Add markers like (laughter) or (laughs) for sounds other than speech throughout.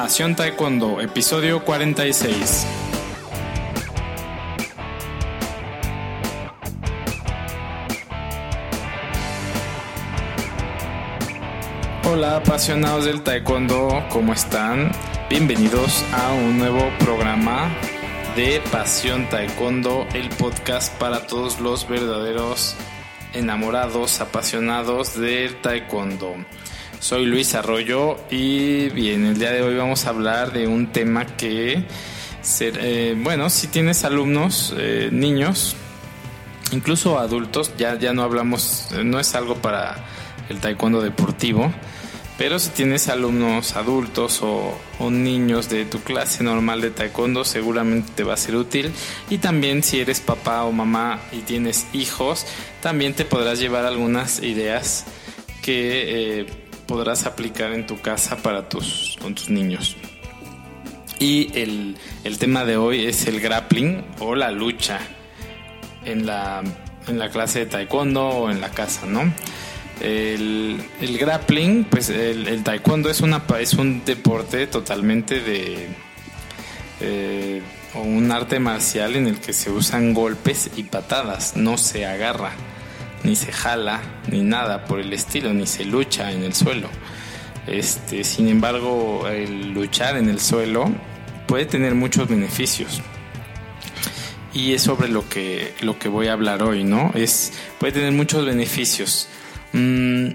Pasión Taekwondo, episodio 46. Hola apasionados del Taekwondo, ¿cómo están? Bienvenidos a un nuevo programa de Pasión Taekwondo, el podcast para todos los verdaderos enamorados, apasionados del Taekwondo. Soy Luis Arroyo y bien, el día de hoy vamos a hablar de un tema que, eh, bueno, si tienes alumnos, eh, niños, incluso adultos, ya, ya no hablamos, eh, no es algo para el taekwondo deportivo, pero si tienes alumnos adultos o, o, niños de tu clase normal de taekwondo, seguramente te va a ser útil. Y también si eres papá o mamá y tienes hijos, también te podrás llevar algunas ideas que podrás aplicar en tu casa para tus, con tus niños. Y el, el tema de hoy es el grappling o la lucha en la, en la clase de taekwondo o en la casa, ¿no? El, el grappling, pues el, el, taekwondo es, una, es un deporte totalmente de... Eh, o un arte marcial en el que se usan golpes y patadas, no se agarra ni se jala, ni nada por el estilo, ni se lucha en el suelo. Este, sin embargo, el luchar en el suelo puede tener muchos beneficios. Y es sobre lo que, lo que voy a hablar hoy, ¿no? Es, puede tener muchos beneficios. Mm,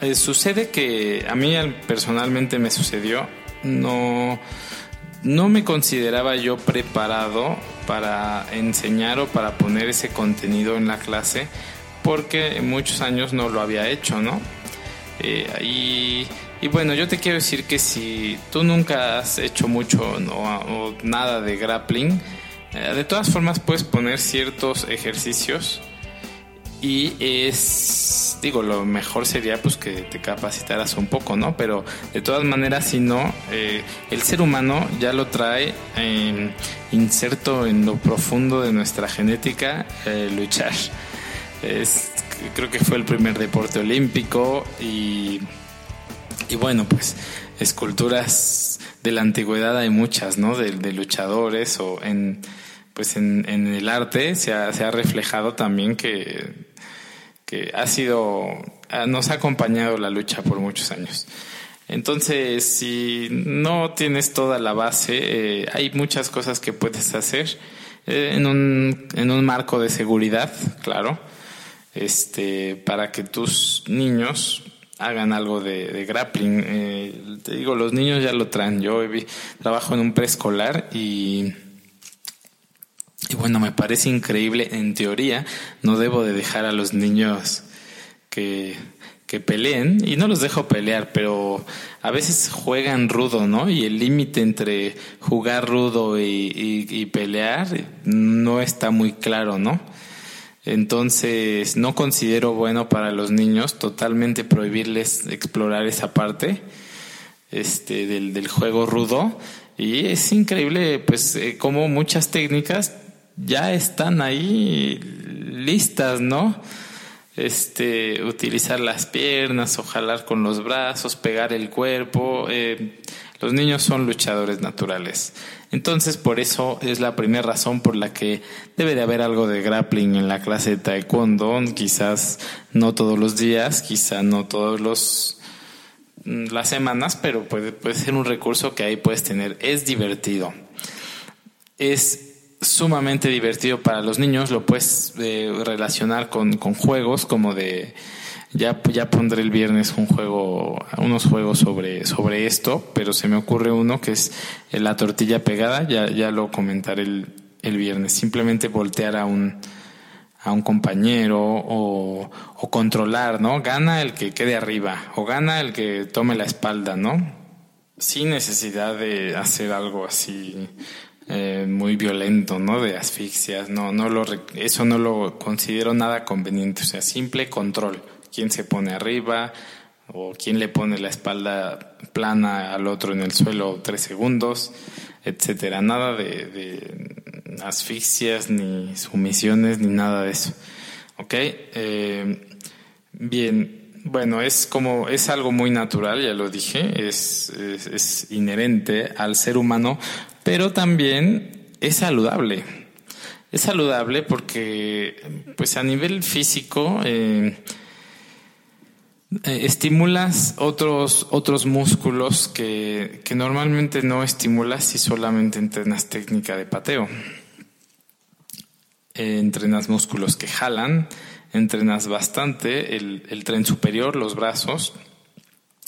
eh, sucede que a mí personalmente me sucedió, no, no me consideraba yo preparado para enseñar o para poner ese contenido en la clase porque muchos años no lo había hecho, ¿no? Eh, y, bueno, yo te quiero decir que si tú nunca has hecho mucho o nada de grappling, eh, de todas formas puedes poner ciertos ejercicios y es, digo, lo mejor sería pues que te capacitaras un poco, ¿no? Pero de todas maneras, si no, eh, el ser humano ya lo trae inserto en lo profundo de nuestra genética, eh, luchar. Es, creo que fue el primer deporte olímpico y, y bueno, pues esculturas de la antigüedad hay muchas, ¿no? De, de luchadores o en pues en, en el arte se ha, se ha reflejado también que ha sido, nos ha acompañado la lucha por muchos años. Entonces, si no tienes toda la base, eh, hay muchas cosas que puedes hacer eh, en, un, en un marco de seguridad, claro, este, para que tus niños hagan algo de, grappling. Eh, te digo, los niños ya lo traen. Yo trabajo en un preescolar y y bueno, me parece increíble, en teoría, no debo de dejar a los niños que, que peleen, y no los dejo pelear, pero a veces juegan rudo, ¿no? Y el límite entre jugar rudo y, y, pelear no está muy claro, ¿no? Entonces, no considero bueno para los niños totalmente prohibirles explorar esa parte este, del, juego rudo. Y es increíble, pues, eh, como muchas técnicas ya están ahí listas, ¿no? Este, utilizar las piernas o jalar con los brazos, pegar el cuerpo. Eh, los niños son luchadores naturales. Entonces, por eso es la primera razón por la que debe de haber algo de grappling en la clase de taekwondo. Quizás no todos los días, quizás no todos los las semanas, pero puede, puede ser un recurso que ahí puedes tener. Es divertido. Es sumamente divertido para los niños, lo puedes eh, relacionar con, con, juegos como de ya, ya pondré el viernes un juego, unos juegos sobre, sobre esto, pero se me ocurre uno que es la tortilla pegada, ya, ya lo comentaré el, el viernes. Simplemente voltear a un, a un compañero o, o controlar, ¿no? Gana el que quede arriba o gana el que tome la espalda, ¿no? Sin necesidad de hacer algo así eh, muy violento, ¿no? De asfixias, no, no lo, eso no lo considero nada conveniente, o sea, simple control, quién se pone arriba o quién le pone la espalda plana al otro en el suelo tres segundos, etcétera, nada de, de asfixias ni sumisiones ni nada de eso, ¿ok? Eh, bien, bueno, es como, es algo muy natural, ya lo dije, es, es, inherente al ser humano, pero también es saludable. Es saludable porque, pues a nivel físico, eh, eh, estimulas otros, otros músculos que, que normalmente no estimulas si solamente entrenas técnica de pateo. Eh, entrenas músculos que jalan, entrenas bastante el, tren superior, los brazos.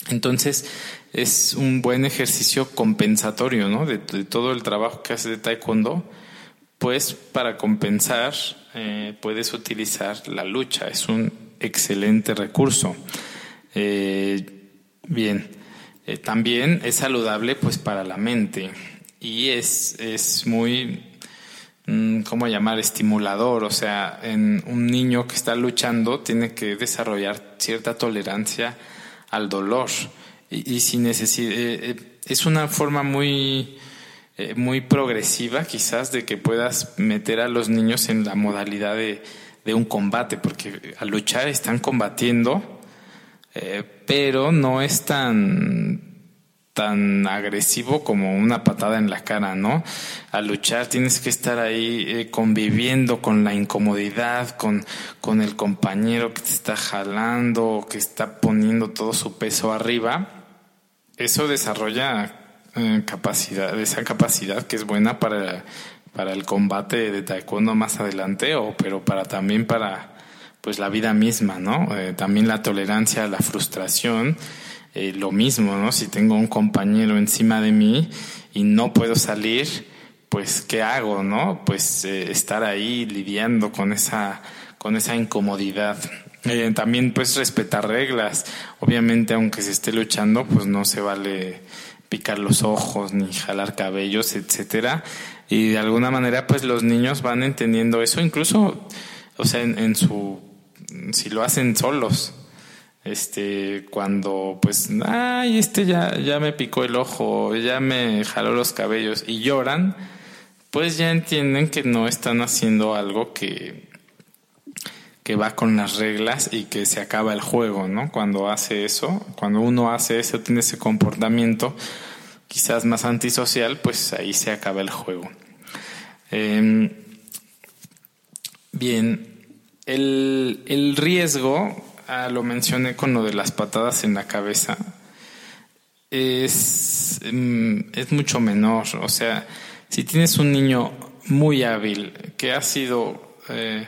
Entonces es un buen ejercicio compensatorio ¿no? de, todo el trabajo que hace de taekwondo. Pues para compensar eh, puedes utilizar la lucha, es un excelente recurso. Eh, bien, eh, también es saludable pues para la mente y es, es muy Mm, ¿cómo llamar? Estimulador. O sea, en un niño que está luchando tiene que desarrollar cierta tolerancia al dolor. Y, si necesidad, eh, eh, es una forma muy, eh, muy progresiva quizás de que puedas meter a los niños en la modalidad de, de un combate, porque al luchar están combatiendo, pero no es tan tan agresivo como una patada en la cara, ¿no? Al luchar tienes que estar ahí eh, conviviendo con la incomodidad, con, con el compañero que te está jalando, que está poniendo todo su peso arriba. Eso desarrolla eh, capacidad, esa capacidad que es buena para, para el combate de taekwondo más adelante, o, pero para también para pues la vida misma, ¿no? Eh, también la tolerancia a la frustración eh, lo mismo, ¿no? Si tengo un compañero encima de mí y no puedo salir, pues ¿qué hago, no? Pues eh, estar ahí lidiando con esa, con esa incomodidad. Eh, también pues respetar reglas. Obviamente aunque se esté luchando, pues no se vale picar los ojos ni jalar cabellos, etcétera. Y de alguna manera pues los niños van entendiendo eso, incluso, o sea, en su, si lo hacen solos este cuando pues ay este ya ya me picó el ojo ya me jaló los cabellos y lloran pues ya entienden que no están haciendo algo que que va con las reglas y que se acaba el juego no cuando hace eso cuando uno hace eso tiene ese comportamiento quizás más antisocial pues ahí se acaba el juego. Em, bien el, el riesgo ah, lo mencioné con lo de las patadas en la cabeza, es, mm, es mucho menor. O sea, si tienes un niño muy hábil que ha sido eh,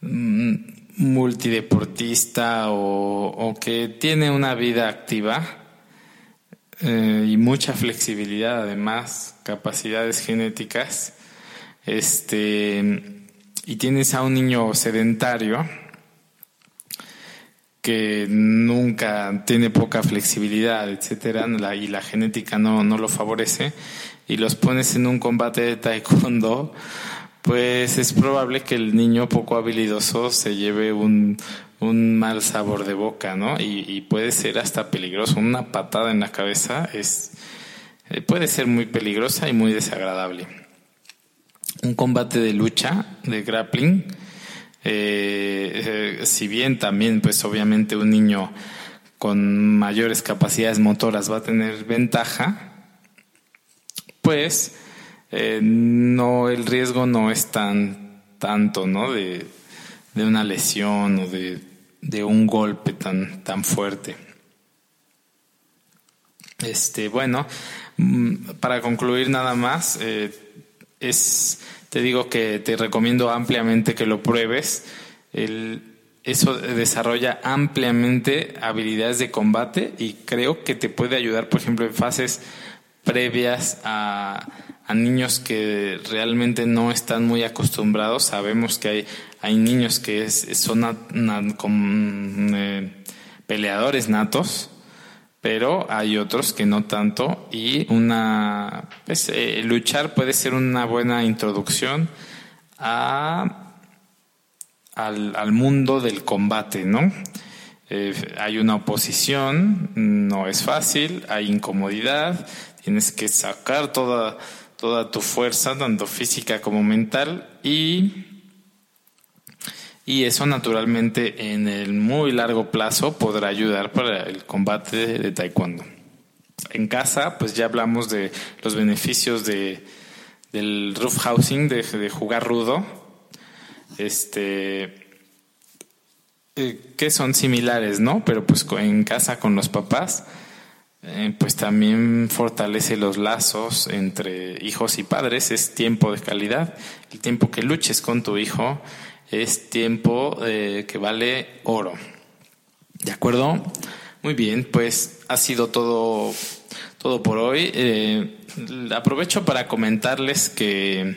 mm, multideportista o, que tiene una vida activa eh, y mucha flexibilidad, además, capacidades genéticas, este, y tienes a un niño sedentario, que nunca tiene poca flexibilidad, etcétera, y la genética no, no lo favorece, y los pones en un combate de taekwondo, pues es probable que el niño poco habilidoso se lleve un, un mal sabor de boca, ¿no? Y, puede ser hasta peligroso. Una patada en la cabeza es, eh, puede ser muy peligrosa y muy desagradable. Un combate de lucha, de grappling, eh, eh, si bien también, pues obviamente un niño con mayores capacidades motoras va a tener ventaja, pues eh, no, el riesgo no es tan tanto, ¿no? De, de una lesión o de, de, un golpe tan, tan fuerte. Este, bueno, mm, para concluir nada más, es te digo que te recomiendo ampliamente que lo pruebes. eso desarrolla ampliamente habilidades de combate y creo que te puede ayudar, por ejemplo, en fases previas a, niños que realmente no están muy acostumbrados. Sabemos que hay, hay niños que son eh, peleadores natos pero hay otros que no tanto y una pues, eh, luchar puede ser una buena introducción a, al, mundo del combate, ¿no? Eh, hay una oposición, no es fácil, hay incomodidad, tienes que sacar toda, toda tu fuerza, tanto física como mental, y y eso naturalmente en el muy largo plazo podrá ayudar para el combate de taekwondo. En casa, pues ya hablamos de los beneficios de, del roof housing, de, jugar rudo. Este, eh, que son similares, ¿no? Pero pues en casa con los papás, eh, pues también fortalece los lazos entre hijos y padres, es tiempo de calidad. El tiempo que luches con tu hijo es tiempo eh, que vale oro. ¿De acuerdo? Muy bien, pues ha sido todo, todo por hoy. aprovecho para comentarles que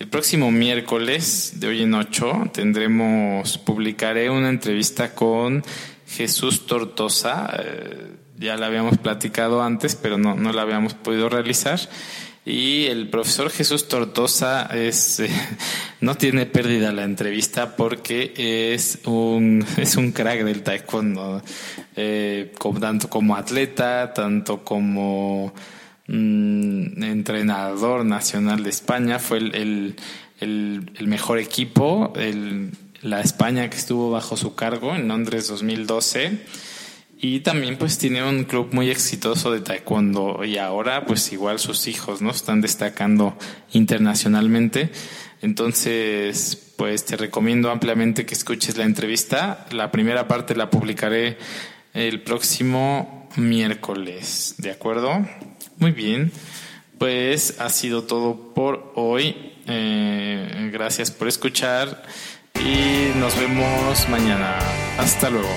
el próximo miércoles, de hoy en ocho, tendremos, publicaré una entrevista con Jesús Tortosa. Eh, ya la habíamos platicado antes, pero no, no la habíamos podido realizar. Y el profesor Jesús Tortosa es, (laughs) no tiene pérdida la entrevista porque es un, (laughs) es un crack del taekwondo, eh, tanto como atleta, tanto como Mm, entrenador nacional de España, fue el, mejor equipo, la España que estuvo bajo su cargo en Londres 2012 y también pues tiene un club muy exitoso de taekwondo y ahora pues igual sus hijos no están destacando internacionalmente entonces pues te recomiendo ampliamente que escuches la entrevista la primera parte la publicaré el próximo miércoles de acuerdo muy bien, pues ha sido todo por hoy. Eh, gracias por escuchar y nos vemos mañana. Hasta luego.